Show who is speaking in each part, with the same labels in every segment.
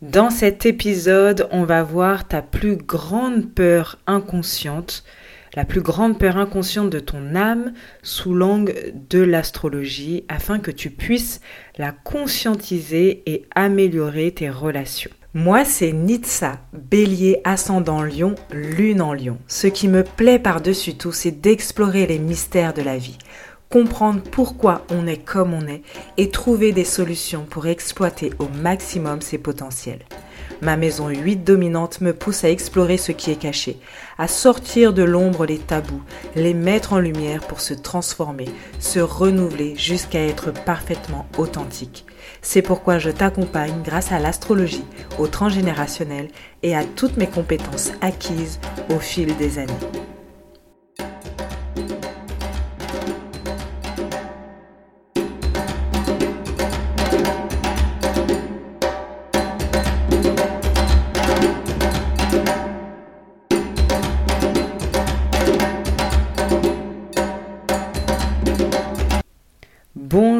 Speaker 1: Dans cet épisode, on va voir ta plus grande peur inconsciente, la plus grande peur inconsciente de ton âme sous l'angle de l'astrologie afin que tu puisses la conscientiser et améliorer tes relations. Moi, c'est Nitsa, bélier ascendant lion, lune en lion. Ce qui me plaît par-dessus tout, c'est d'explorer les mystères de la vie comprendre pourquoi on est comme on est et trouver des solutions pour exploiter au maximum ses potentiels. Ma maison 8 dominante me pousse à explorer ce qui est caché, à sortir de l'ombre les tabous, les mettre en lumière pour se transformer, se renouveler jusqu'à être parfaitement authentique. C'est pourquoi je t'accompagne grâce à l'astrologie, au transgénérationnel et à toutes mes compétences acquises au fil des années.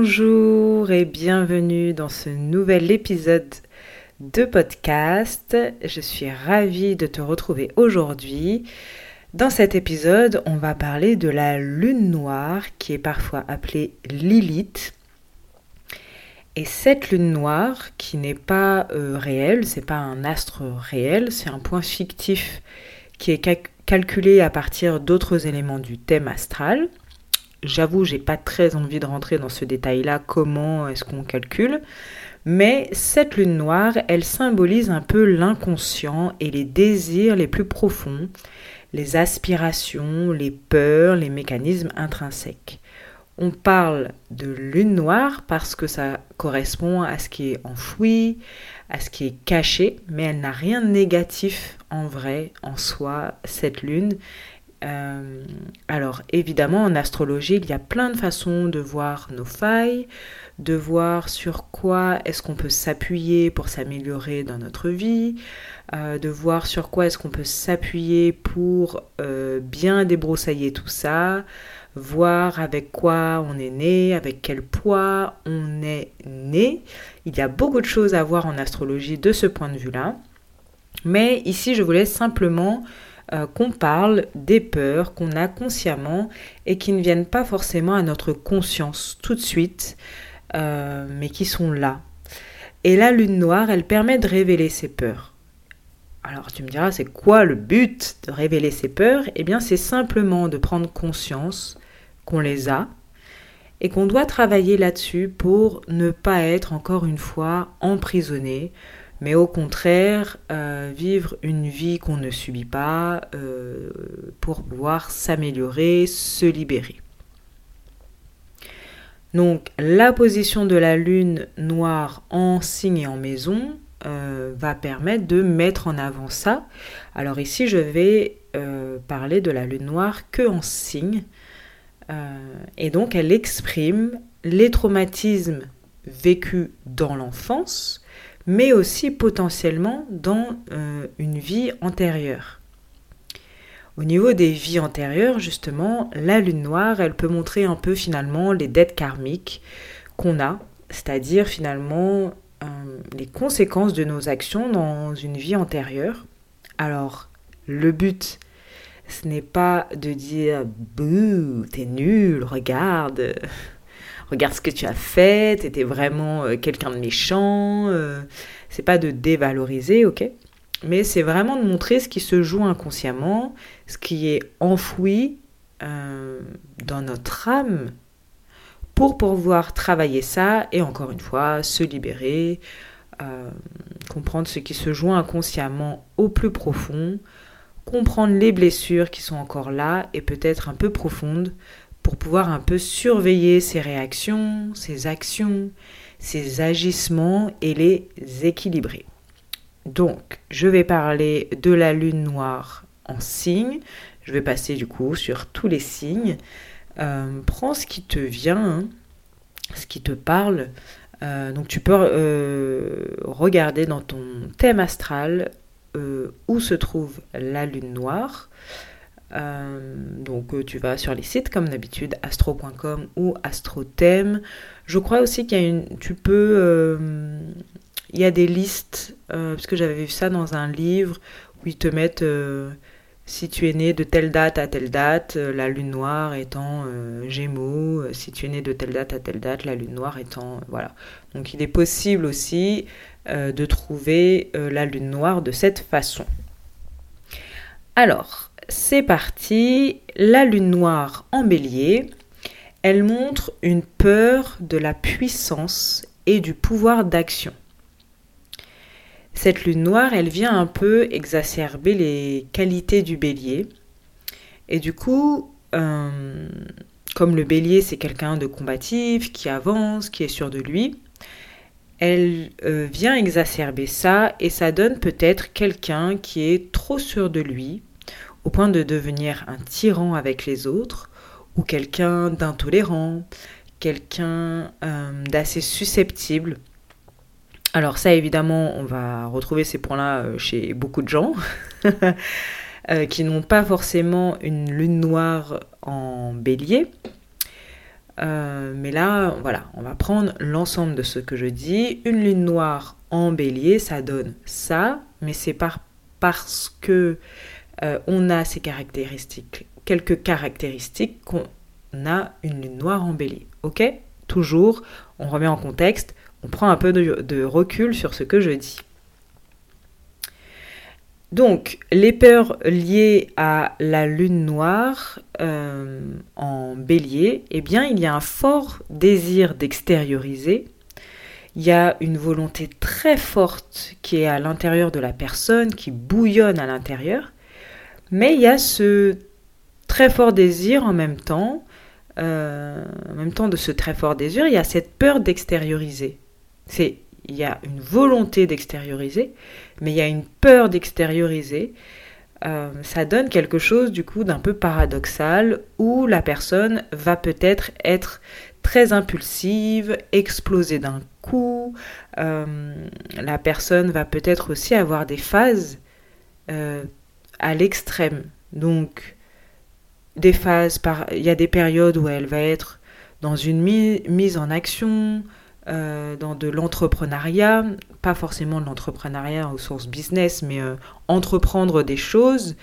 Speaker 1: Bonjour et bienvenue dans ce nouvel épisode de podcast. Je suis ravie de te retrouver aujourd'hui. Dans cet épisode, on va parler de la lune noire qui est parfois appelée Lilith. Et cette lune noire, qui n'est pas euh, réelle, c'est pas un astre réel, c'est un point fictif qui est calculé à partir d'autres éléments du thème astral. J'avoue, j'ai pas très envie de rentrer dans ce détail-là, comment est-ce qu'on calcule. Mais cette lune noire, elle symbolise un peu l'inconscient et les désirs les plus profonds, les aspirations, les peurs, les mécanismes intrinsèques. On parle de lune noire parce que ça correspond à ce qui est enfoui, à ce qui est caché, mais elle n'a rien de négatif en vrai, en soi, cette lune. Euh, alors évidemment, en astrologie, il y a plein de façons de voir nos failles, de voir sur quoi est-ce qu'on peut s'appuyer pour s'améliorer dans notre vie, euh, de voir sur quoi est-ce qu'on peut s'appuyer pour euh, bien débroussailler tout ça, voir avec quoi on est né, avec quel poids on est né. Il y a beaucoup de choses à voir en astrologie de ce point de vue-là. Mais ici, je voulais simplement euh, qu'on parle des peurs qu'on a consciemment et qui ne viennent pas forcément à notre conscience tout de suite, euh, mais qui sont là. Et la lune noire, elle permet de révéler ces peurs. Alors tu me diras, c'est quoi le but de révéler ces peurs? Eh bien, c'est simplement de prendre conscience qu'on les a et qu'on doit travailler là-dessus pour ne pas être encore une fois emprisonné mais au contraire euh, vivre une vie qu'on ne subit pas euh, pour pouvoir s'améliorer, se libérer. Donc la position de la lune noire en signe et en maison euh, va permettre de mettre en avant ça. Alors ici je vais parler de la lune noire que en signe et donc elle exprime les traumatismes vécus dans l'enfance, mais aussi potentiellement dans euh, une vie antérieure. Au niveau des vies antérieures, justement, la lune noire, elle peut montrer un peu finalement les dettes karmiques qu'on a, c'est-à-dire finalement euh, les conséquences de nos actions dans une vie antérieure. Alors, le but, ce n'est pas de dire bouh, t'es nul, regarde, regarde ce que tu as fait, t'étais vraiment euh, quelqu'un de méchant. Euh, c'est pas de dévaloriser, ok Mais c'est vraiment de montrer ce qui se joue inconsciemment, ce qui est enfoui euh, dans notre âme pour pouvoir travailler ça et encore une fois se libérer, comprendre ce qui se joue inconsciemment au plus profond, comprendre les blessures qui sont encore là et peut-être un peu profondes pouvoir un peu surveiller ses réactions, ses actions, ses agissements et les équilibrer. Donc, je vais parler de la lune noire en signe. Je vais passer du coup sur tous les signes. Euh, prends ce qui te vient, hein, ce qui te parle. Euh, donc tu peux euh, regarder dans ton thème astral où se trouve la lune noire. Euh, donc euh, tu vas sur les sites comme d'habitude astro.com ou astrothème. Je crois aussi qu'il y a une tu peux euh, il y a des listes, parce que j'avais vu ça dans un livre où ils te mettent si tu es né de telle date à telle date, la lune noire étant Gémeaux, si tu es né de telle date à telle date, la lune noire étant voilà. Donc il est possible aussi de trouver la lune noire de cette façon. Alors, c'est parti. La lune noire en bélier, elle montre une peur de la puissance et du pouvoir d'action. Cette lune noire, elle vient un peu exacerber les qualités du bélier. Et du coup, euh, comme le bélier, c'est quelqu'un de combatif, qui avance, qui est sûr de lui, elle euh, vient exacerber ça et ça donne peut-être quelqu'un qui est trop sûr de lui, au point de devenir un tyran avec les autres, ou quelqu'un d'intolérant, quelqu'un euh, d'assez susceptible. Alors ça évidemment, on va retrouver ces points-là euh, chez beaucoup de gens euh, qui n'ont pas forcément une lune noire en bélier. mais là, voilà, on va prendre l'ensemble de ce que je dis. Une lune noire en bélier, ça donne ça, mais c'est parce que euh, on a ces caractéristiques, quelques caractéristiques qu'on a une lune noire en bélier. Ok? Toujours, on remet en contexte, on prend un peu de, recul sur ce que je dis. Donc, les peurs liées à la lune noire euh, en bélier, eh bien, il y a un fort désir d'extérioriser. Il y a une volonté très forte qui est à l'intérieur de la personne, qui bouillonne à l'intérieur. Mais il y a ce très fort désir en même temps, euh, en même temps de ce très fort désir, il y a cette peur d'extérioriser. C'est, il y a une volonté d'extérioriser, mais il y a une peur d'extérioriser. Euh, ça donne quelque chose du coup d'un peu paradoxal où la personne va peut-être être très impulsive, exploser d'un coup. Euh, la personne va peut-être aussi avoir des phases à l'extrême. Donc, des phases, par... il y a des périodes où elle va être dans une mise en action, euh, dans de l'entrepreneuriat, pas forcément de l'entrepreneuriat au sens business, mais euh, entreprendre des choses,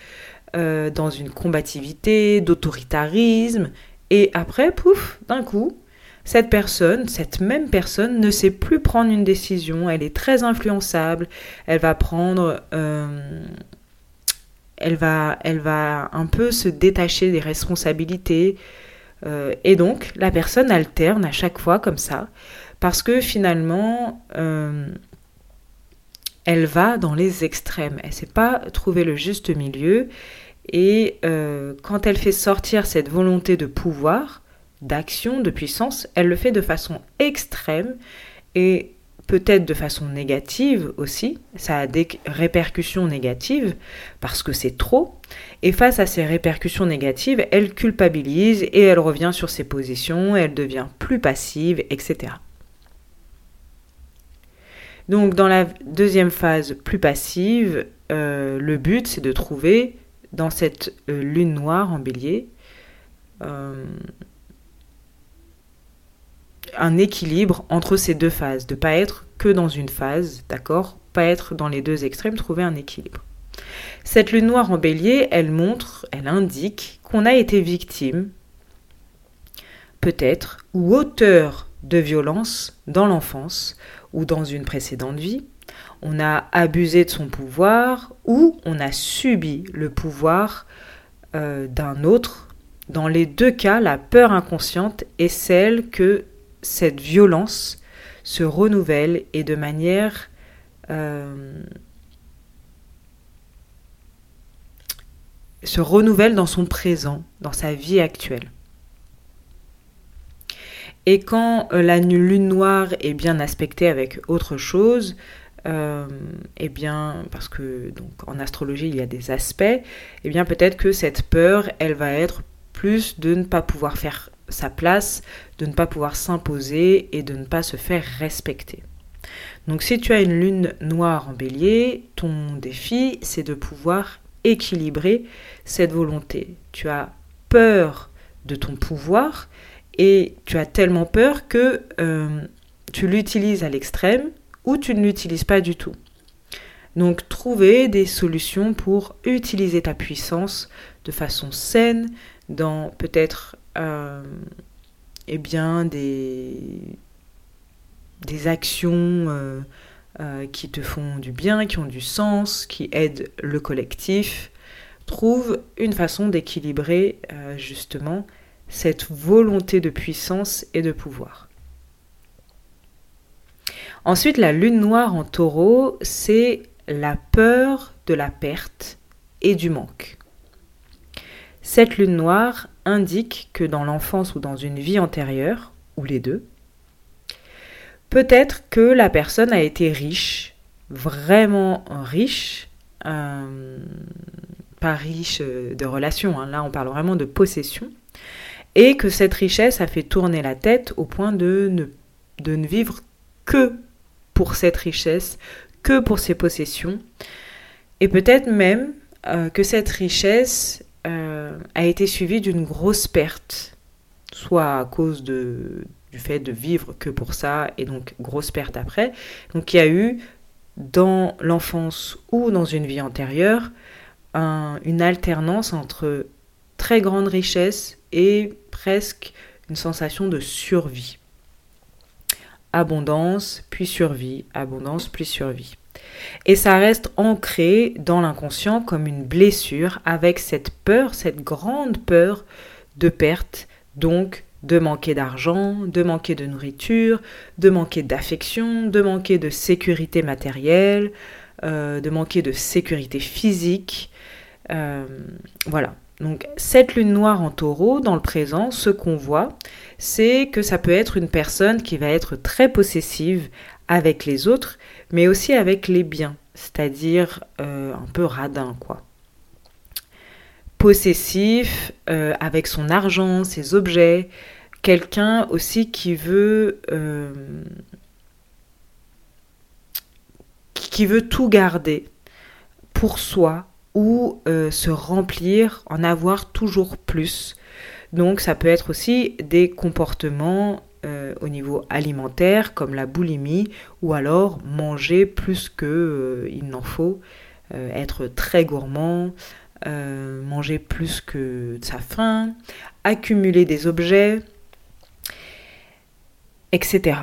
Speaker 1: euh, dans une combativité, d'autoritarisme, et après, pouf, d'un coup, cette personne, cette même personne, ne sait plus prendre une décision, elle est très influençable, elle va prendre elle va, un peu se détacher des responsabilités. Euh, et donc, la personne alterne à chaque fois comme ça, parce que finalement, euh, elle va dans les extrêmes. Elle ne sait pas trouver le juste milieu. Et euh, quand elle fait sortir cette volonté de pouvoir, d'action, de puissance, elle le fait de façon extrême. Et peut-être de façon négative aussi, ça a des répercussions négatives parce que c'est trop, et face à ces répercussions négatives, elle culpabilise et elle revient sur ses positions, elle devient plus passive, etc. Donc dans la deuxième phase plus passive, euh, le but c'est de trouver dans cette euh, lune noire en bélier euh, un équilibre entre ces deux phases, de pas être que dans une phase, d'accord? Pas être dans les deux extrêmes, trouver un équilibre. Cette lune noire en bélier, elle montre, elle indique qu'on a été victime, peut-être, ou auteur de violence dans l'enfance ou dans une précédente vie. On a abusé de son pouvoir ou on a subi le pouvoir euh, d'un autre. Dans les deux cas, la peur inconsciente est celle que cette violence se renouvelle et de manière euh, se renouvelle dans son présent, dans sa vie actuelle. Et quand euh, la lune noire est bien aspectée avec autre chose, euh, eh bien, parce que donc en astrologie il y a des aspects, eh bien peut-être que cette peur, elle va être plus de ne pas pouvoir faire sa place, de ne pas pouvoir s'imposer et de ne pas se faire respecter. Donc si tu as une lune noire en bélier, ton défi, c'est de pouvoir équilibrer cette volonté. Tu as peur de ton pouvoir et tu as tellement peur que euh, tu l'utilises à l'extrême ou tu ne l'utilises pas du tout. Donc trouver des solutions pour utiliser ta puissance de façon saine dans peut-être eh bien des, des actions euh, euh, qui te font du bien, qui ont du sens, qui aident le collectif. Trouve une façon d'équilibrer justement cette volonté de puissance et de pouvoir. Ensuite, la lune noire en taureau, c'est la peur de la perte et du manque. Cette lune noire indique que dans l'enfance ou dans une vie antérieure, ou les deux, peut-être que la personne a été riche, vraiment riche, euh, pas riche de relations, hein. là on parle vraiment de possession, et que cette richesse a fait tourner la tête au point de ne, vivre que pour cette richesse, que pour ses possessions, et peut-être même euh, que cette richesse euh, a été suivie d'une grosse perte, soit à cause de, du fait de vivre que pour ça, et donc grosse perte après. Donc il y a eu dans l'enfance ou dans une vie antérieure une alternance entre très grande richesse et presque une sensation de survie. Abondance, puis survie, abondance, puis survie. Et ça reste ancré dans l'inconscient comme une blessure avec cette peur, cette grande peur de perte, donc de manquer d'argent, de manquer de nourriture, de manquer d'affection, de manquer de sécurité matérielle, euh, de manquer de sécurité physique. Euh, voilà, donc cette lune noire en taureau, dans le présent, ce qu'on voit, c'est que ça peut être une personne qui va être très possessive avec les autres, mais aussi avec les biens, c'est-à-dire euh, un peu radin, quoi. Possessif euh, avec son argent, ses objets, quelqu'un aussi qui veut euh, qui veut tout garder pour soi, ou se remplir, en avoir toujours plus. Donc ça peut être aussi des comportements euh, au niveau alimentaire comme la boulimie ou alors manger plus que euh, il n'en faut, être très gourmand, manger plus que sa faim, accumuler des objets, etc.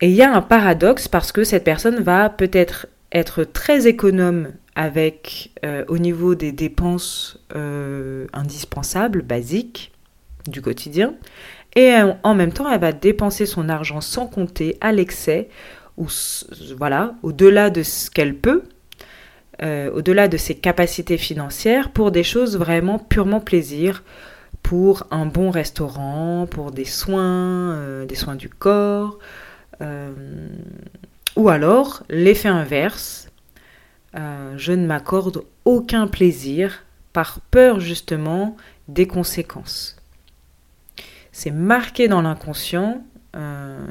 Speaker 1: Et il y a un paradoxe parce que cette personne va peut-être être très économe avec euh, au niveau des dépenses euh, indispensables, basiques du quotidien, et euh, en même temps elle va dépenser son argent sans compter à l'excès, ou voilà, au-delà de ce qu'elle peut, au-delà de ses capacités financières, pour des choses vraiment purement plaisir, pour un bon restaurant, pour des soins, des soins du corps, ou alors l'effet inverse, euh, je ne m'accorde aucun plaisir par peur justement des conséquences. C'est marqué dans l'inconscient, euh,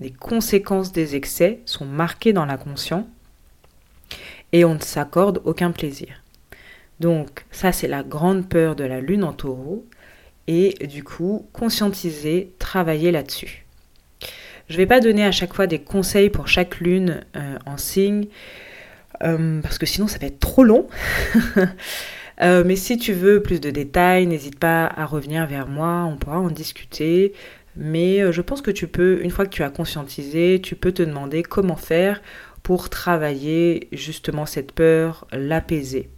Speaker 1: les conséquences des excès sont marquées dans l'inconscient et on ne s'accorde aucun plaisir. Donc ça c'est la grande peur de la lune en taureau et du coup conscientiser, travailler là-dessus. Je ne vais pas donner à chaque fois des conseils pour chaque lune euh, en signe. Euh, parce que sinon ça va être trop long. Euh, mais si tu veux plus de détails, n'hésite pas à revenir vers moi, on pourra en discuter. Mais euh, je pense que tu peux, une fois que tu as conscientisé, tu peux te demander comment faire pour travailler justement cette peur, l'apaiser.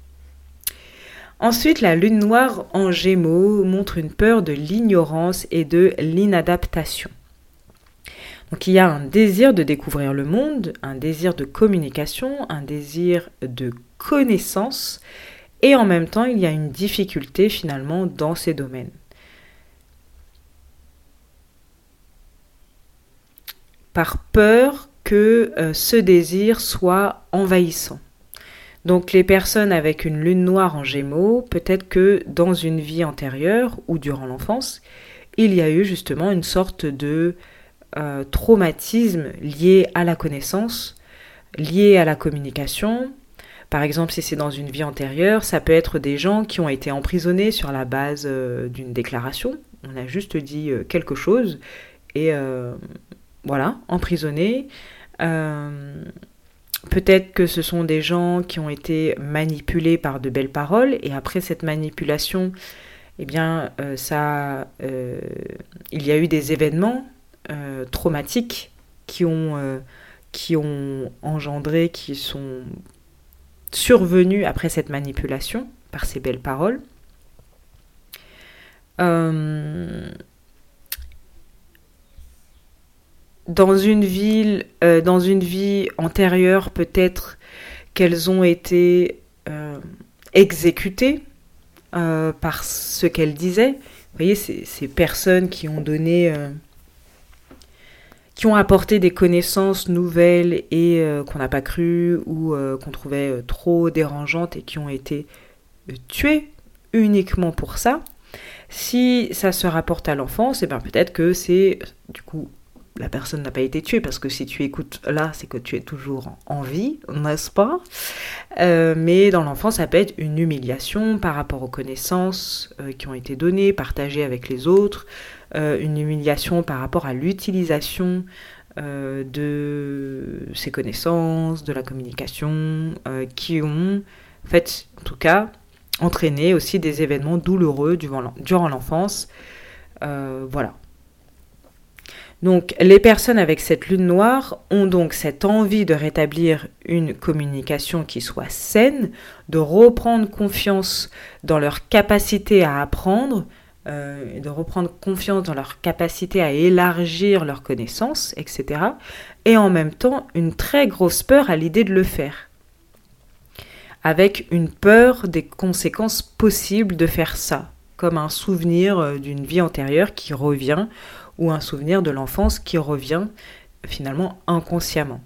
Speaker 1: Ensuite, la lune noire en gémeaux montre une peur de l'ignorance et de l'inadaptation. Donc il y a un désir de découvrir le monde, un désir de communication, un désir de connaissance, et en même temps il y a une difficulté finalement dans ces domaines. Par peur que euh, ce désir soit envahissant. Donc les personnes avec une lune noire en gémeaux, peut-être que dans une vie antérieure ou durant l'enfance, il y a eu justement une sorte de euh, traumatismes liés à la connaissance, liés à la communication. Par exemple, si c'est dans une vie antérieure, ça peut être des gens qui ont été emprisonnés sur la base euh, d'une déclaration. On a juste dit euh, quelque chose et voilà, emprisonnés. Peut-être que ce sont des gens qui ont été manipulés par de belles paroles et après cette manipulation, eh bien, ça, il y a eu des événements traumatiques qui ont, qui ont engendré, qui sont survenus après cette manipulation par ces belles paroles. Euh, dans une ville, euh, dans une vie antérieure, peut-être qu'elles ont été euh, exécutées par ce qu'elles disaient. Vous voyez, ces, personnes qui ont donné, qui ont apporté des connaissances nouvelles et qu'on n'a pas cru ou qu'on trouvait trop dérangeantes et qui ont été tuées uniquement pour ça. Si ça se rapporte à l'enfance, et eh bien peut-être que c'est du coup la personne n'a pas été tuée parce que si tu écoutes là, c'est que tu es toujours en vie, n'est-ce pas? Euh, Mais dans l'enfance, ça peut être une humiliation par rapport aux connaissances euh, qui ont été données, partagées avec les autres, euh, une humiliation par rapport à l'utilisation de ces connaissances, de la communication, qui ont, en fait, en tout cas, entraîné aussi des événements douloureux durant l'enfance. Euh, voilà. Donc les personnes avec cette lune noire ont donc cette envie de rétablir une communication qui soit saine, de reprendre confiance dans leur capacité à apprendre, euh, de reprendre confiance dans leur capacité à élargir leurs connaissances, etc. Et en même temps une très grosse peur à l'idée de le faire avec une peur des conséquences possibles de faire ça, comme un souvenir euh, d'une vie antérieure qui revient, ou un souvenir de l'enfance qui revient finalement inconsciemment.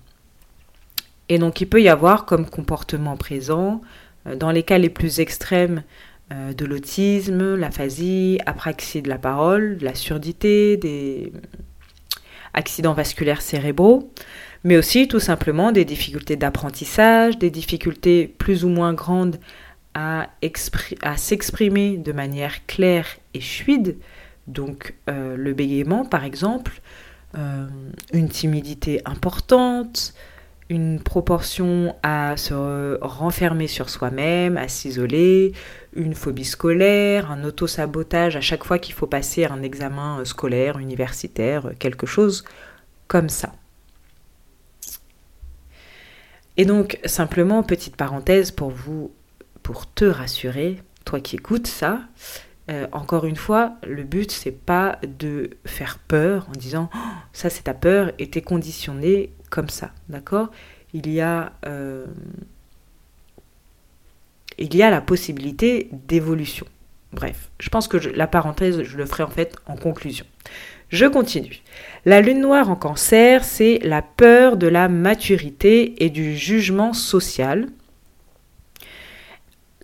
Speaker 1: Et donc il peut y avoir comme comportement présent, euh, dans les cas les plus extrêmes de l'autisme, l'aphasie, apraxie de la parole, la surdité, des accidents vasculaires cérébraux, mais aussi tout simplement des difficultés d'apprentissage, des difficultés plus ou moins grandes à, s'exprimer de manière claire et fluide, donc euh, le bégaiement par exemple, euh, une timidité importante, une proportion à se renfermer sur soi-même, à s'isoler, une phobie scolaire, un auto-sabotage à chaque fois qu'il faut passer un examen scolaire, universitaire, quelque chose comme ça. Et donc, simplement, petite parenthèse pour vous, pour te rassurer, toi qui écoutes ça, euh, encore une fois, le but c'est pas de faire peur en disant oh, ça c'est ta peur et t'es conditionné comme ça, d'accord? Il y a euh, il y a la possibilité d'évolution. Bref, je pense que la parenthèse je le ferai en fait en conclusion. Je continue. La lune noire en cancer, c'est la peur de la maturité et du jugement social.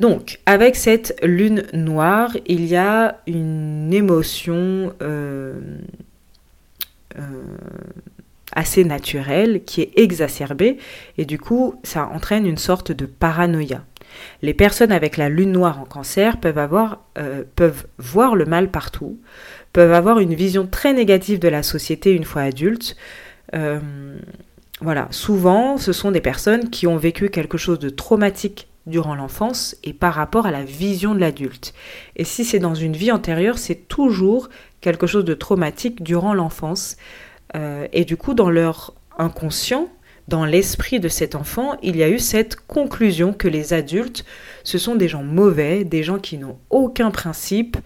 Speaker 1: Donc, avec cette lune noire, il y a une émotion euh, euh, assez naturelle qui est exacerbée et du coup, ça entraîne une sorte de paranoïa. Les personnes avec la lune noire en cancer peuvent, avoir, euh, peuvent voir le mal partout, peuvent avoir une vision très négative de la société une fois adultes. Euh, voilà, souvent, ce sont des personnes qui ont vécu quelque chose de traumatique durant l'enfance et par rapport à la vision de l'adulte. Et si c'est dans une vie antérieure, c'est toujours quelque chose de traumatique durant l'enfance. Euh, et du coup, dans leur inconscient, dans l'esprit de cet enfant, il y a eu cette conclusion que les adultes, ce sont des gens mauvais, des gens qui n'ont aucun principe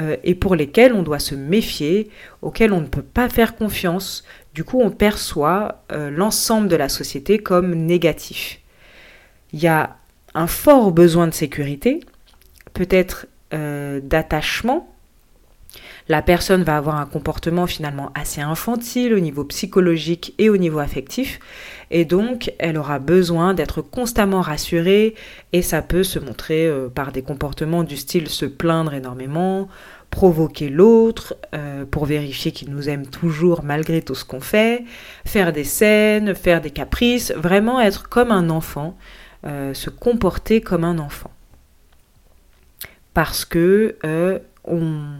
Speaker 1: euh, et pour lesquels on doit se méfier, auxquels on ne peut pas faire confiance. Du coup, on perçoit euh, l'ensemble de la société comme négatif. Il y a un fort besoin de sécurité, peut-être d'attachement la personne va avoir un comportement finalement assez infantile au niveau psychologique et au niveau affectif, et donc elle aura besoin d'être constamment rassurée, et ça peut se montrer euh, par des comportements du style se plaindre énormément, provoquer l'autre euh, pour vérifier qu'il nous aime toujours malgré tout ce qu'on fait, faire des scènes, faire des caprices, vraiment être comme un enfant, euh, se comporter comme un enfant. Parce que on,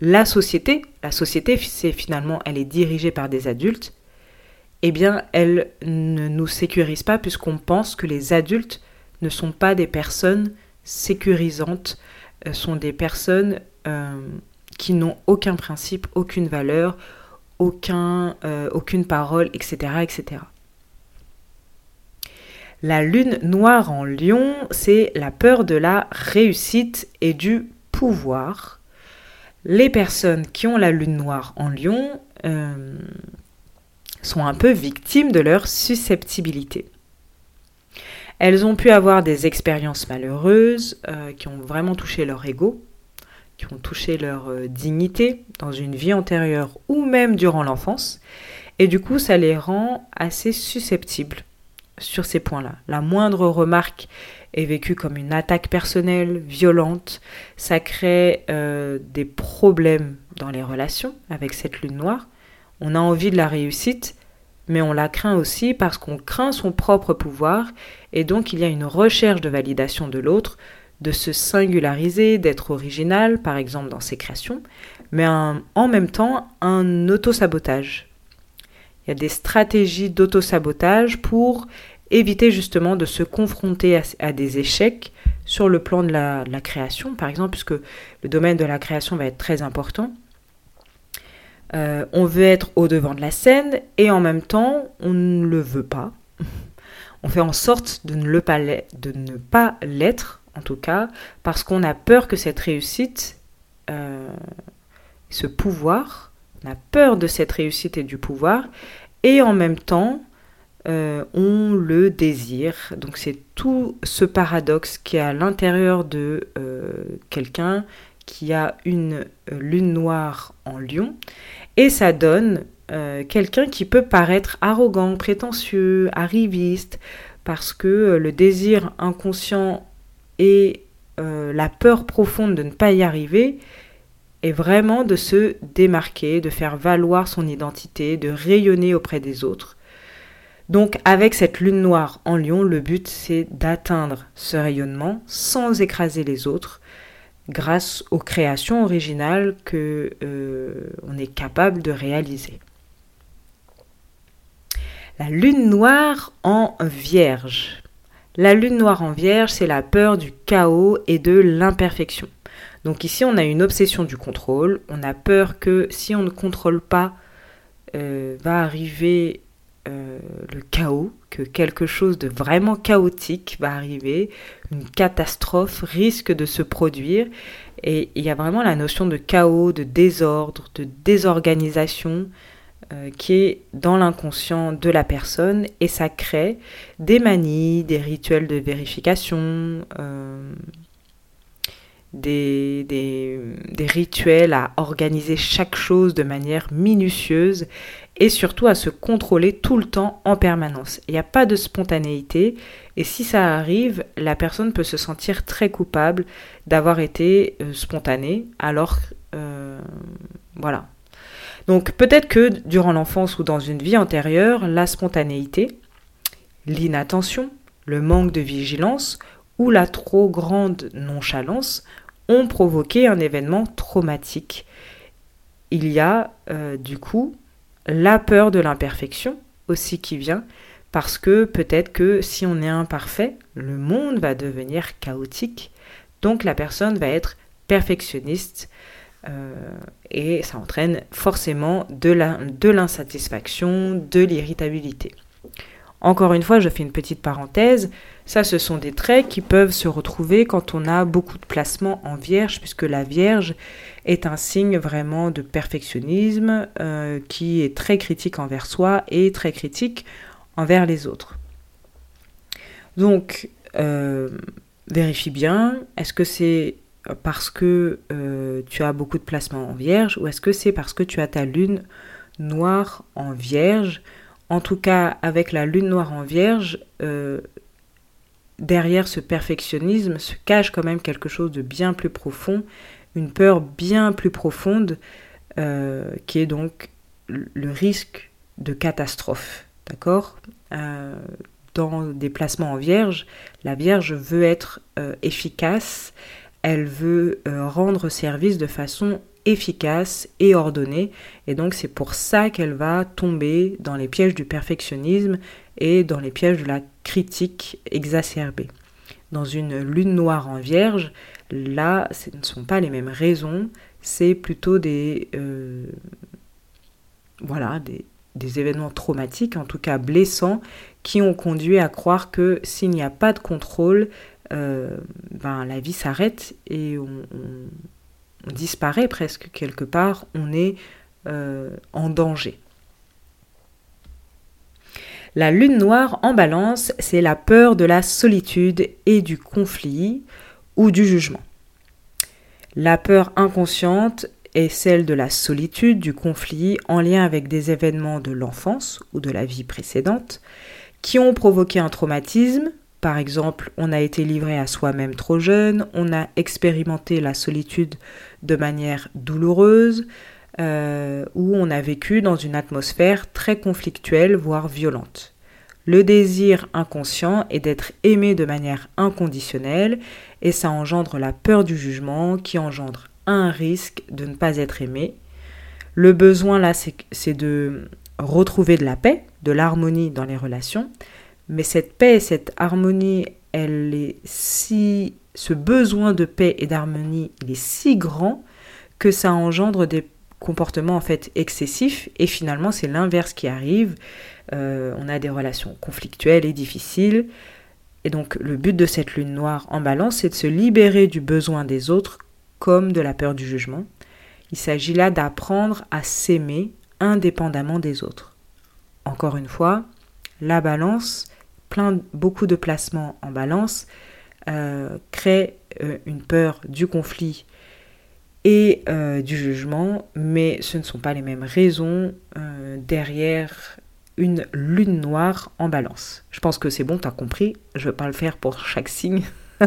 Speaker 1: la société, la société, c'est finalement, elle est dirigée par des adultes, eh bien, elle ne nous sécurise pas puisqu'on pense que les adultes ne sont pas des personnes sécurisantes, euh, sont des personnes euh, qui n'ont aucun principe, aucune valeur, euh, aucune parole, etc., etc. La lune noire en lion, c'est la peur de la réussite et du pouvoir. Les personnes qui ont la lune noire en lion sont un peu victimes de leur susceptibilité. Elles ont pu avoir des expériences malheureuses euh, qui ont vraiment touché leur ego, qui ont touché leur euh, dignité dans une vie antérieure ou même durant l'enfance. Et du coup, ça les rend assez susceptibles sur ces points-là. La moindre remarque est vécue comme une attaque personnelle, violente. Ça crée euh, des problèmes dans les relations avec cette lune noire. On a envie de la réussite, mais on la craint aussi parce qu'on craint son propre pouvoir, et donc il y a une recherche de validation de l'autre, de se singulariser, d'être original, par exemple dans ses créations, mais en même temps un autosabotage. Il y a des stratégies d'autosabotage pour éviter justement de se confronter à, des échecs sur le plan de la, création, par exemple, puisque le domaine de la création va être très important. Euh, on veut être au devant de la scène et en même temps, on ne le veut pas. On fait en sorte de ne, pas l'être, en tout cas, parce qu'on a peur que cette réussite, euh, ce pouvoir, on a peur de cette réussite et du pouvoir, et en même temps, euh, on le désire. Donc c'est tout ce paradoxe qui est à l'intérieur de quelqu'un qui a une lune noire en lion et ça donne euh, quelqu'un qui peut paraître arrogant, prétentieux, arriviste, parce que euh, le désir inconscient et euh, la peur profonde de ne pas y arriver est vraiment de se démarquer, de faire valoir son identité, de rayonner auprès des autres. Donc avec cette lune noire en lion, le but c'est d'atteindre ce rayonnement sans écraser les autres, grâce aux créations originales que euh, est capable de réaliser. La lune noire en vierge. La lune noire en vierge, c'est la peur du chaos et de l'imperfection. Donc ici, on a une obsession du contrôle. On a peur que si on ne contrôle pas, euh, va arriver euh, le chaos, que quelque chose de vraiment chaotique va arriver, une catastrophe risque de se produire. Et il y a vraiment la notion de chaos, de désordre, de désorganisation euh, qui est dans l'inconscient de la personne et ça crée des manies, des rituels de vérification, euh, des, des, rituels à organiser chaque chose de manière minutieuse et surtout à se contrôler tout le temps en permanence. Il n'y a pas de spontanéité et si ça arrive, la personne peut se sentir très coupable d'avoir été euh, spontanée alors euh, voilà. Donc peut-être que durant l'enfance ou dans une vie antérieure, la spontanéité, l'inattention, le manque de vigilance ou la trop grande nonchalance ont provoqué un événement traumatique. Il y a euh, du coup la peur de l'imperfection aussi qui vient, parce que peut-être que si on est imparfait, le monde va devenir chaotique, donc la personne va être perfectionniste, euh, et ça entraîne forcément de l'insatisfaction, de l'irritabilité. Encore une fois, je fais une petite parenthèse. Ça, ce sont des traits qui peuvent se retrouver quand on a beaucoup de placements en vierge, puisque la vierge est un signe vraiment de perfectionnisme euh, qui est très critique envers soi et très critique envers les autres. Donc, euh, vérifie bien, est-ce que c'est parce que euh, tu as beaucoup de placements en vierge ou est-ce que c'est parce que tu as ta lune noire en vierge? En tout cas, avec la lune noire en vierge, derrière ce perfectionnisme se cache quand même quelque chose de bien plus profond, une peur bien plus profonde, euh, qui est donc le risque de catastrophe. D'accord? Euh, Dans des placements en vierge, la vierge veut être efficace, elle veut rendre service de façon efficace et ordonnée. Et donc c'est pour ça qu'elle va tomber dans les pièges du perfectionnisme et dans les pièges de la critique exacerbée. Dans une lune noire en vierge, là, ce ne sont pas les mêmes raisons, c'est plutôt des, euh, voilà, des, événements traumatiques, en tout cas blessants, qui ont conduit à croire que s'il n'y a pas de contrôle, euh, ben, la vie s'arrête et on, disparaît presque quelque part, on est euh, en danger. La lune noire en balance, c'est la peur de la solitude et du conflit ou du jugement. La peur inconsciente est celle de la solitude, du conflit en lien avec des événements de l'enfance ou de la vie précédente qui ont provoqué un traumatisme. Par exemple, on a été livré à soi-même trop jeune, on a expérimenté la solitude de manière douloureuse, euh, où on a vécu dans une atmosphère très conflictuelle, voire violente. Le désir inconscient est d'être aimé de manière inconditionnelle et ça engendre la peur du jugement qui engendre un risque de ne pas être aimé. Le besoin là, c'est de retrouver de la paix, de l'harmonie dans les relations, mais cette paix et cette harmonie, elle est si ce besoin de paix et d'harmonie, il est si grand que ça engendre des comportement en fait excessif et finalement c'est l'inverse qui arrive. Euh, on a des relations conflictuelles et difficiles. Et donc le but de cette lune noire en balance, c'est de se libérer du besoin des autres comme de la peur du jugement. Il s'agit là d'apprendre à s'aimer indépendamment des autres. Encore une fois, la balance, plein, beaucoup de placements en balance, euh, crée euh, une peur du conflit et euh, du jugement, mais ce ne sont pas les mêmes raisons euh, derrière une lune noire en balance. Je pense que c'est bon, tu as compris, je ne vais pas le faire pour chaque signe.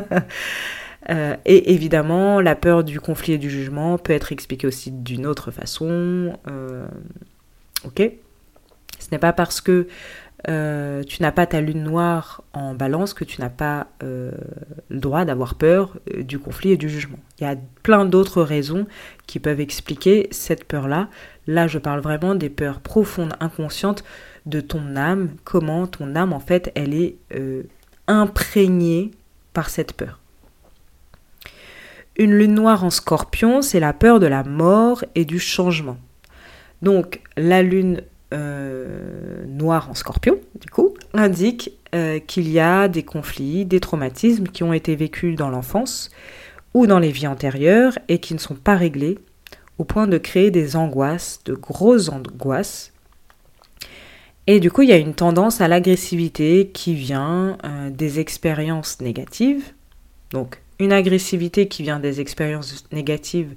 Speaker 1: Euh, et évidemment, la peur du conflit et du jugement peut être expliquée aussi d'une autre façon. ok? Ce n'est pas parce que euh, tu n'as pas ta lune noire en balance que tu n'as pas euh, le droit d'avoir peur euh, du conflit et du jugement. Il y a plein d'autres raisons qui peuvent expliquer cette peur-là. Là, je parle vraiment des peurs profondes, inconscientes de ton âme, comment ton âme, en fait, elle est imprégnée par cette peur. Une lune noire en scorpion, c'est la peur de la mort et du changement. Donc la lune euh, noir en scorpion, du coup, indique euh, qu'il y a des conflits, des traumatismes qui ont été vécus dans l'enfance ou dans les vies antérieures et qui ne sont pas réglés au point de créer des angoisses, de grosses angoisses. Et du coup, il y a une tendance à l'agressivité qui vient euh, des expériences négatives. Donc, une agressivité qui vient des expériences négatives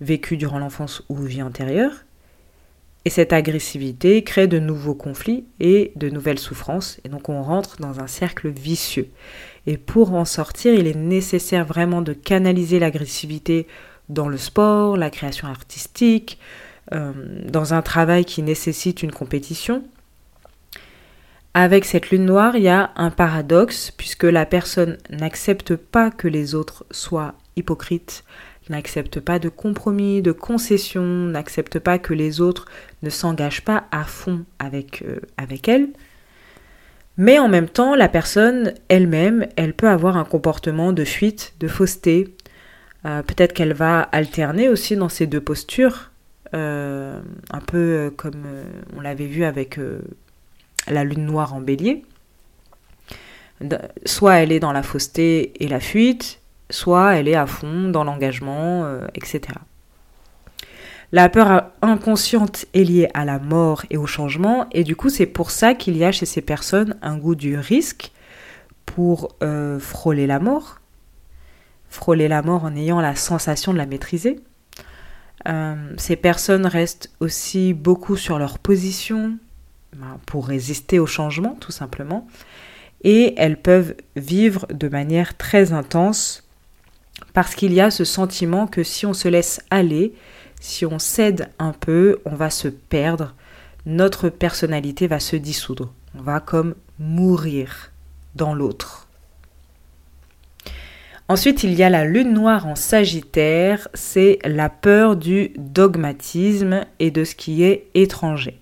Speaker 1: vécues durant l'enfance ou vie antérieure, et cette agressivité crée de nouveaux conflits et de nouvelles souffrances. Et donc on rentre dans un cercle vicieux. Et pour en sortir, il est nécessaire vraiment de canaliser l'agressivité dans le sport, la création artistique, euh, dans un travail qui nécessite une compétition. Avec cette lune noire, il y a un paradoxe puisque la personne n'accepte pas que les autres soient hypocrites, n'accepte pas de compromis, de concessions, n'accepte pas que les autres ne s'engagent pas à fond avec, euh, avec elle. Mais en même temps, la personne elle-même, elle peut avoir un comportement de fuite, de fausseté. Euh, peut-être qu'elle va alterner aussi dans ces deux postures, euh, un peu comme on l'avait vu avec la lune noire en bélier. Soit elle est dans la fausseté et la fuite, soit elle est à fond dans l'engagement, etc. La peur inconsciente est liée à la mort et au changement, et du coup c'est pour ça qu'il y a chez ces personnes un goût du risque pour euh, frôler la mort, frôler la mort en ayant la sensation de la maîtriser. Euh, ces personnes restent aussi beaucoup sur leur position ben, pour résister au changement tout simplement, et elles peuvent vivre de manière très intense parce qu'il y a ce sentiment que si on se laisse aller, si on cède un peu, on va se perdre, notre personnalité va se dissoudre, on va comme mourir dans l'autre. Ensuite, il y a la lune noire en Sagittaire, c'est la peur du dogmatisme et de ce qui est étranger.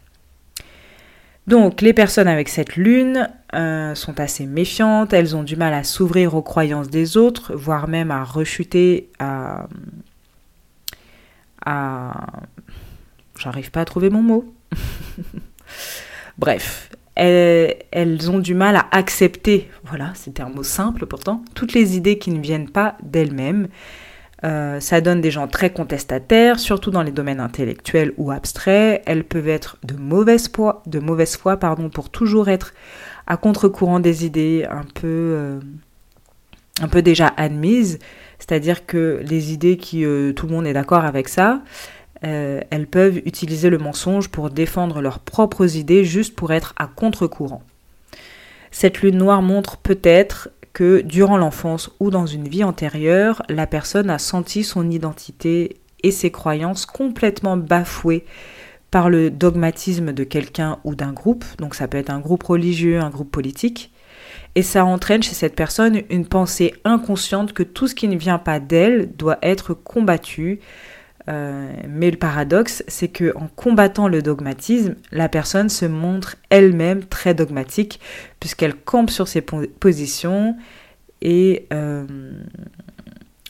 Speaker 1: Donc les personnes avec cette lune euh, sont assez méfiantes, elles ont du mal à s'ouvrir aux croyances des autres, voire même à rechuter à... à... J'arrive pas à trouver mon mot. Bref, elles, ont du mal à accepter, voilà, c'était un mot simple pourtant, toutes les idées qui ne viennent pas d'elles-mêmes. Euh, ça donne des gens très contestataires, surtout dans les domaines intellectuels ou abstraits. Elles peuvent être de mauvaise foi, pardon, pour toujours être à contre-courant des idées un peu, euh, un peu déjà admises. C'est-à-dire que les idées qui euh, tout le monde est d'accord avec ça, euh, elles peuvent utiliser le mensonge pour défendre leurs propres idées juste pour être à contre-courant. Cette lune noire montre peut-être que durant l'enfance ou dans une vie antérieure, la personne a senti son identité et ses croyances complètement bafouées par le dogmatisme de quelqu'un ou d'un groupe, donc ça peut être un groupe religieux, un groupe politique, et ça entraîne chez cette personne une pensée inconsciente que tout ce qui ne vient pas d'elle doit être combattu, euh, mais le paradoxe, c'est que en combattant le dogmatisme, la personne se montre elle-même très dogmatique, puisqu'elle campe sur ses positions et euh,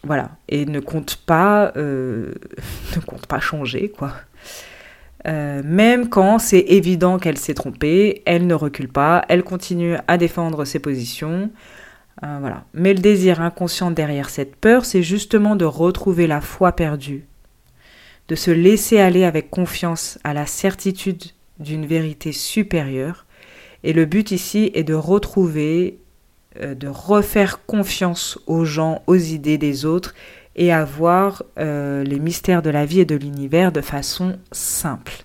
Speaker 1: voilà, et ne compte pas, euh, ne compte pas changer, quoi. Même quand c'est évident qu'elle s'est trompée, elle ne recule pas, elle continue à défendre ses positions. voilà. Mais le désir inconscient derrière cette peur, c'est justement de retrouver la foi perdue de se laisser aller avec confiance à la certitude d'une vérité supérieure. Et le but ici est de retrouver, euh, de refaire confiance aux gens, aux idées des autres et à voir euh, les mystères de la vie et de l'univers de façon simple.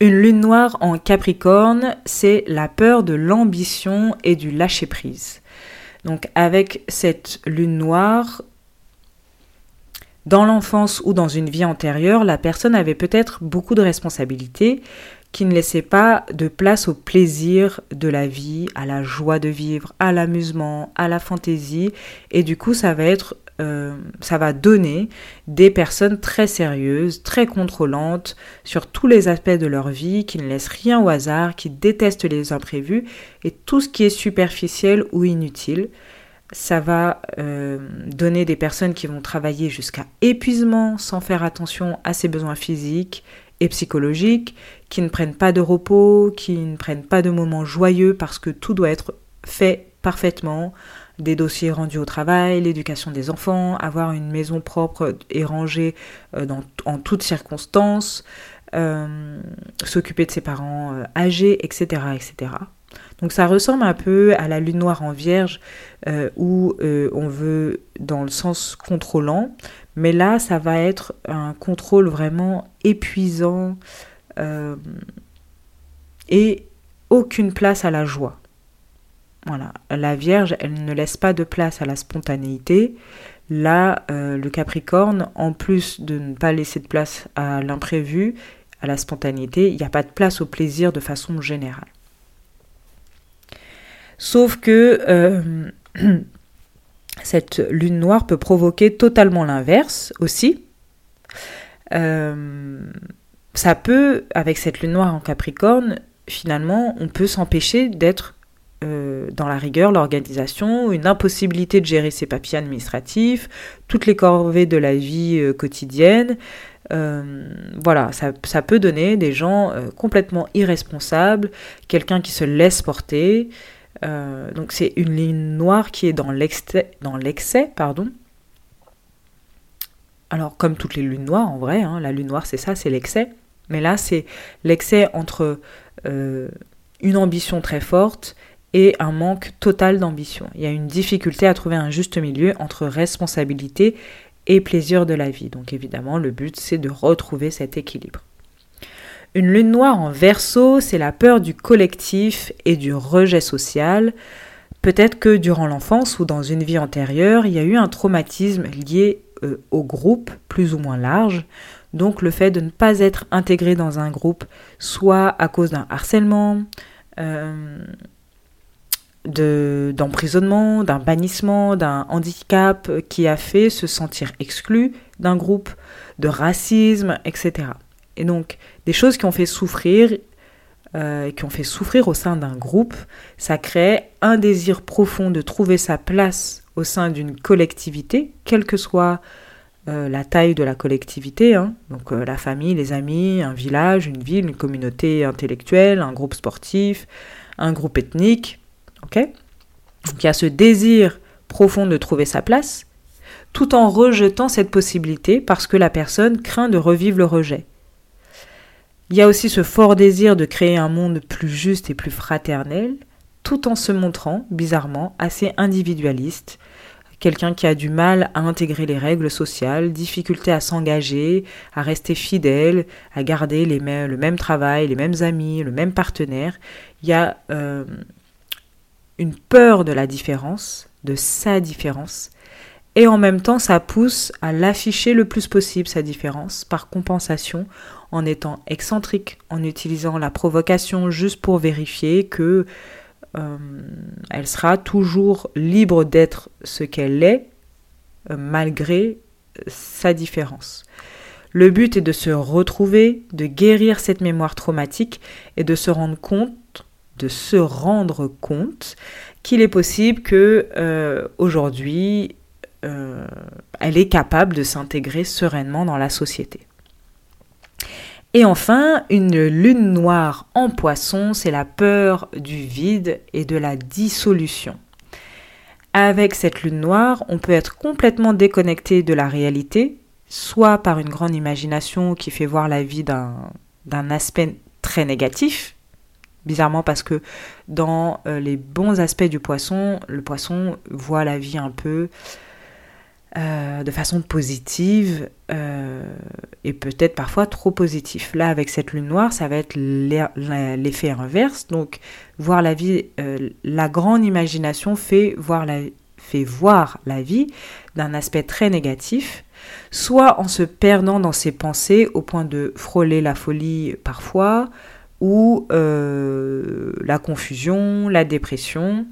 Speaker 1: Une lune noire en Capricorne, c'est la peur de l'ambition et du lâcher-prise. Donc avec cette lune noire, dans l'enfance ou dans une vie antérieure, la personne avait peut-être beaucoup de responsabilités qui ne laissaient pas de place au plaisir de la vie, à la joie de vivre, à l'amusement, à la fantaisie, et du coup ça va être euh, ça va donner des personnes très sérieuses, très contrôlantes sur tous les aspects de leur vie, qui ne laissent rien au hasard, qui détestent les imprévus. Et tout ce qui est superficiel ou inutile ça va euh, donner des personnes qui vont travailler jusqu'à épuisement sans faire attention à ses besoins physiques et psychologiques, qui ne prennent pas de repos, qui ne prennent pas de moments joyeux parce que tout doit être fait parfaitement, des dossiers rendus au travail, l'éducation des enfants, avoir une maison propre et rangée euh, en toutes circonstances, euh, s'occuper de ses parents âgés, etc., etc. Donc ça ressemble un peu à la lune noire en vierge euh, où euh, on veut dans le sens contrôlant, mais là ça va être un contrôle vraiment épuisant euh, et aucune place à la joie. Voilà, la Vierge, elle ne laisse pas de place à la spontanéité. Là, le Capricorne, en plus de ne pas laisser de place à l'imprévu, à la spontanéité, il n'y a pas de place au plaisir de façon générale. Sauf que euh, cette lune noire peut provoquer totalement l'inverse aussi. Euh, ça peut, avec cette lune noire en Capricorne, finalement, on peut s'empêcher d'être euh, dans la rigueur, l'organisation, une impossibilité de gérer ses papiers administratifs, toutes les corvées de la vie quotidienne. voilà, ça, ça, peut donner des gens complètement irresponsables, quelqu'un qui se laisse porter, euh, donc c'est une ligne noire qui est dans l'excès, pardon. Alors comme toutes les lunes noires en vrai, hein, la lune noire c'est ça, c'est l'excès. Mais là c'est l'excès entre euh, une ambition très forte et un manque total d'ambition. Il y a une difficulté à trouver un juste milieu entre responsabilité et plaisir de la vie. Donc évidemment le but c'est de retrouver cet équilibre. Une lune noire en verso, c'est la peur du collectif et du rejet social. Peut-être que durant l'enfance ou dans une vie antérieure, il y a eu un traumatisme lié euh, au groupe, plus ou moins large. Donc le fait de ne pas être intégré dans un groupe, soit à cause d'un harcèlement, euh, d'emprisonnement, d'un bannissement, d'un handicap qui a fait se sentir exclu d'un groupe, de racisme, etc. Et donc, des choses qui ont fait souffrir, euh, qui ont fait souffrir au sein d'un groupe, ça crée un désir profond de trouver sa place au sein d'une collectivité, quelle que soit euh, la taille de la collectivité, hein. donc euh, la famille, les amis, un village, une ville, une communauté intellectuelle, un groupe sportif, un groupe ethnique, ok? Donc il y a ce désir profond de trouver sa place, tout en rejetant cette possibilité parce que la personne craint de revivre le rejet. Il y a aussi ce fort désir de créer un monde plus juste et plus fraternel, tout en se montrant, bizarrement, assez individualiste, quelqu'un qui a du mal à intégrer les règles sociales, difficulté à s'engager, à rester fidèle, à garder le même travail, les mêmes amis, le même partenaire. Il y a euh, une peur de la différence, de sa différence, et en même temps ça pousse à l'afficher le plus possible, sa différence, par compensation, en étant excentrique, en utilisant la provocation juste pour vérifier que euh, elle sera toujours libre d'être ce qu'elle est, euh, malgré sa différence. Le but est de se retrouver, de guérir cette mémoire traumatique et de se rendre compte, de se rendre compte qu'il est possible que euh, aujourd'hui elle est capable de s'intégrer sereinement dans la société. Et enfin, une lune noire en poisson, c'est la peur du vide et de la dissolution. Avec cette lune noire, on peut être complètement déconnecté de la réalité, soit par une grande imagination qui fait voir la vie d'un aspect très négatif, bizarrement parce que dans euh, les bons aspects du poisson, le poisson voit la vie un peu euh, de façon positive euh, et peut-être parfois trop positif. Là, avec cette lune noire, ça va être l'effet inverse. Donc, voir la vie, euh, la grande imagination fait voir fait voir la vie d'un aspect très négatif, soit en se perdant dans ses pensées au point de frôler la folie parfois, ou la confusion, la dépression,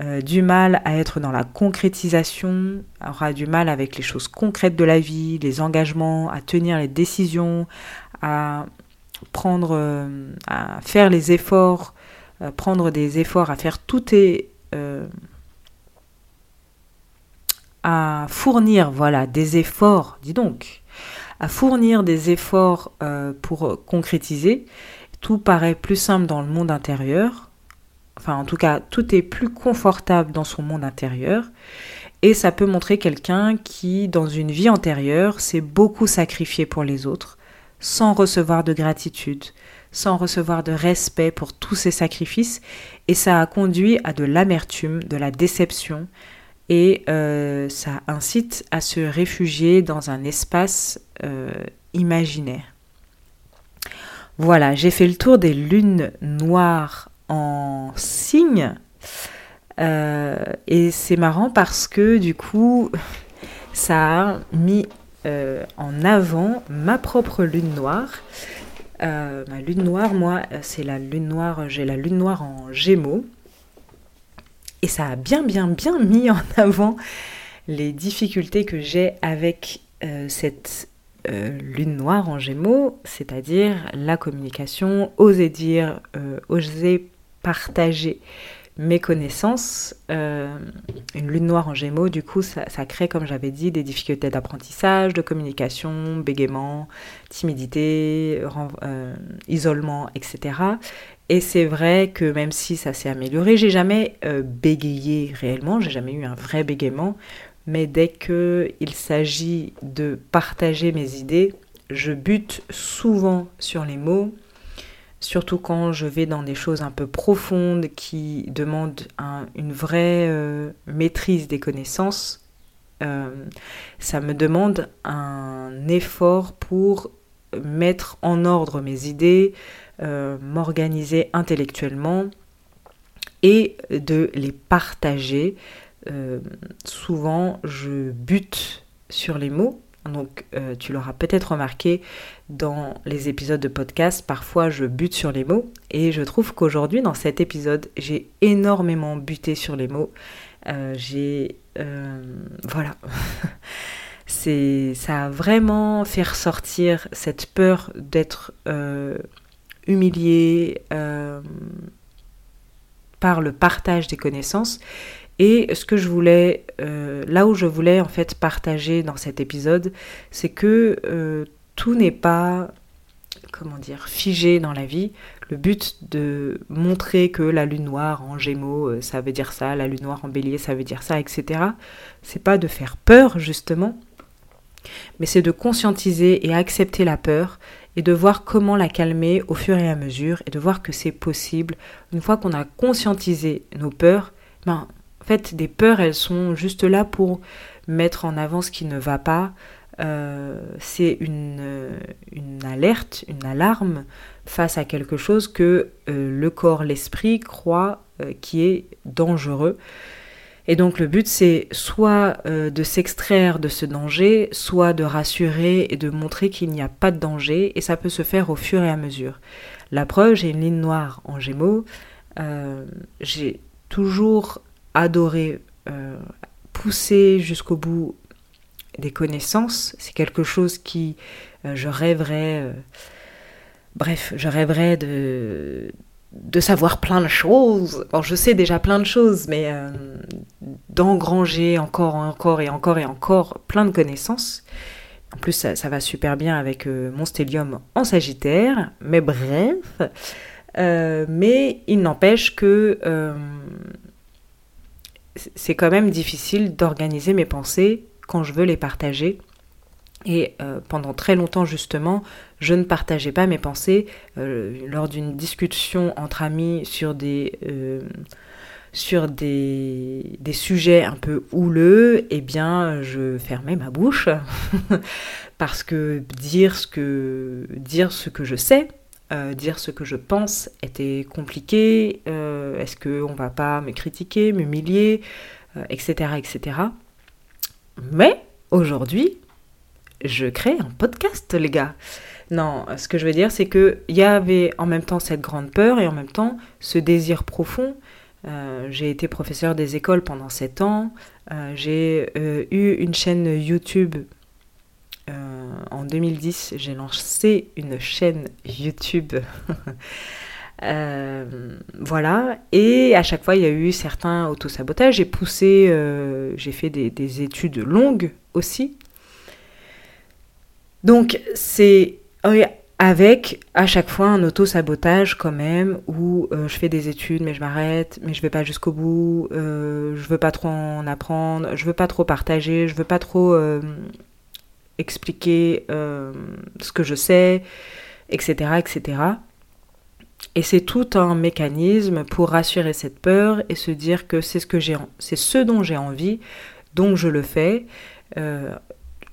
Speaker 1: euh, du mal à être dans la concrétisation, aura du mal avec les choses concrètes de la vie, les engagements, à tenir les décisions, à prendre, euh, à faire les efforts, euh, prendre des efforts, à faire tout et à fournir, voilà, des efforts, dis donc, à fournir des efforts pour concrétiser. Tout paraît plus simple dans le monde intérieur, Enfin, en tout cas, tout est plus confortable dans son monde intérieur. Et ça peut montrer quelqu'un qui, dans une vie antérieure, s'est beaucoup sacrifié pour les autres, sans recevoir de gratitude, sans recevoir de respect pour tous ses sacrifices. Et ça a conduit à de l'amertume, de la déception. Et euh, ça incite à se réfugier dans un espace euh, imaginaire. Voilà, j'ai fait le tour des lunes noires en signe. Euh, et c'est marrant parce que du coup, ça a mis euh, en avant ma propre lune noire. Euh, ma lune noire, moi, c'est la lune noire, j'ai la lune noire en gémeaux. Et ça a bien, bien, bien mis en avant les difficultés que j'ai avec cette lune noire en gémeaux, c'est-à-dire la communication, oser dire, oser partager mes connaissances. Euh, une lune noire en gémeaux, du coup, ça, crée, comme j'avais dit, des difficultés d'apprentissage, de communication, bégaiement, timidité, euh, isolement, etc. Et c'est vrai que même si ça s'est amélioré, j'ai jamais euh, bégayé réellement, j'ai jamais eu un vrai bégaiement, mais dès qu'il s'agit de partager mes idées, je bute souvent sur les mots, surtout quand je vais dans des choses un peu profondes qui demandent une vraie euh, maîtrise des connaissances. Euh, ça me demande un effort pour mettre en ordre mes idées, euh, m'organiser intellectuellement et de les partager. souvent, je bute sur les mots Donc euh, tu l'auras peut-être remarqué dans les épisodes de podcast, parfois je bute sur les mots et je trouve qu'aujourd'hui dans cet épisode j'ai énormément buté sur les mots. Euh, j'ai... Euh, voilà. C'est, ça a vraiment fait ressortir cette peur d'être humilié par le partage des connaissances et ce que je voulais, euh, là où je voulais en fait partager dans cet épisode, c'est que euh, tout n'est pas, comment dire, figé dans la vie. Le but de montrer que la lune noire en gémeaux, euh, ça veut dire ça, la lune noire en bélier, ça veut dire ça, etc. C'est pas de faire peur, justement, mais c'est de conscientiser et accepter la peur et de voir comment la calmer au fur et à mesure et de voir que c'est possible. Une fois qu'on a conscientisé nos peurs, ben, en fait, des peurs, elles sont juste là pour mettre en avant ce qui ne va pas. Euh, c'est une, une, alerte, une alarme face à quelque chose que euh, le corps, l'esprit croit euh, qui est dangereux. Et donc le but c'est soit de s'extraire de ce danger, soit de rassurer et de montrer qu'il n'y a pas de danger, et ça peut se faire au fur et à mesure. La preuve, j'ai une ligne noire en gémeaux, j'ai toujours adorer euh, pousser jusqu'au bout des connaissances. C'est quelque chose qui, euh, je rêverais, euh, bref, je rêverais de, savoir plein de choses. Bon, je sais déjà plein de choses, mais d'engranger encore, encore et encore et encore plein de connaissances. En plus, ça, ça va super bien avec mon stellium en Sagittaire, mais bref. mais il n'empêche que c'est quand même difficile d'organiser mes pensées quand je veux les partager. Et euh, pendant très longtemps, justement, je ne partageais pas mes pensées. Euh, lors d'une discussion entre amis sur des, euh, sur des, sujets un peu houleux, eh bien, je fermais ma bouche. parce que, dire ce que je sais, euh, dire ce que je pense était compliqué, euh, est-ce qu'on va pas me critiquer, m'humilier, etc., euh, etc. Mais aujourd'hui, je crée un podcast, les gars. Non, ce que je veux dire, c'est qu'il y avait en même temps cette grande peur et en même temps ce désir profond. j'ai été professeur des écoles pendant 7 ans. j'ai eu une chaîne YouTube euh, en 2010, j'ai lancé une chaîne YouTube. Euh, voilà, et à chaque fois il y a eu certains autosabotages. J'ai poussé, euh, j'ai fait des, études longues aussi. Donc c'est avec à chaque fois un autosabotage quand même où je fais des études mais je m'arrête, mais je vais pas jusqu'au bout, je veux pas trop en apprendre, je veux pas trop partager, je veux pas trop expliquer euh, ce que je sais, etc., etc. Et c'est tout un mécanisme pour rassurer cette peur et se dire que c'est ce dont j'ai envie, donc je le fais. Euh,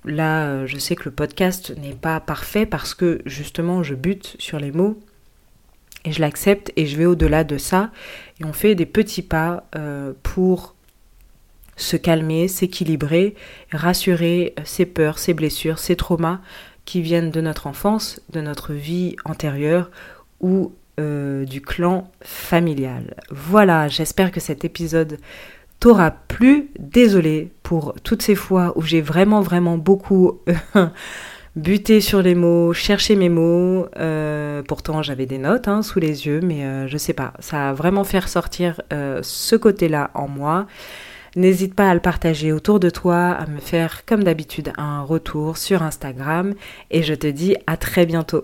Speaker 1: là, je sais que le podcast n'est pas parfait parce que justement, je bute sur les mots et je l'accepte et je vais au-delà de ça. Et on fait des petits pas euh, pour se calmer, s'équilibrer, rassurer ses peurs, ses blessures, ses traumas qui viennent de notre enfance, de notre vie antérieure ou euh, du clan familial. Voilà, j'espère que cet épisode t'aura plu. Désolée pour toutes ces fois où j'ai vraiment vraiment beaucoup buté sur les mots, cherché mes mots. Euh, pourtant j'avais des notes hein, sous les yeux, mais euh, je sais pas, ça a vraiment fait ressortir ce côté-là en moi. N'hésite pas à le partager autour de toi, à me faire comme d'habitude un retour sur Instagram et je te dis à très bientôt.